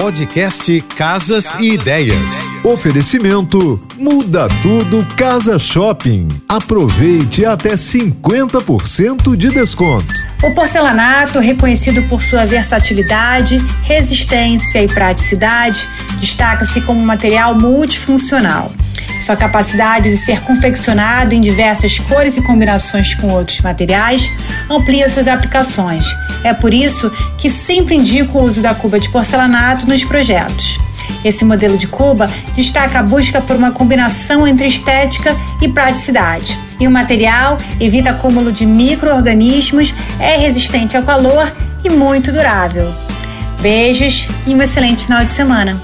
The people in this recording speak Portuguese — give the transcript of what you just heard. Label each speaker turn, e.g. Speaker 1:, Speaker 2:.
Speaker 1: Podcast Casas e Ideias.
Speaker 2: Oferecimento Muda Tudo Casa Shopping. Aproveite até 50% de desconto.
Speaker 3: O porcelanato, reconhecido por sua versatilidade, resistência e praticidade, destaca-se como um material multifuncional. Sua capacidade de ser confeccionado em diversas cores e combinações com outros materiais amplia suas aplicações. É por isso que sempre indico o uso da cuba de porcelanato nos projetos. Esse modelo de cuba destaca a busca por uma combinação entre estética e praticidade. E o material evita acúmulo de micro-organismos, é resistente ao calor e muito durável. Beijos e um excelente final de semana.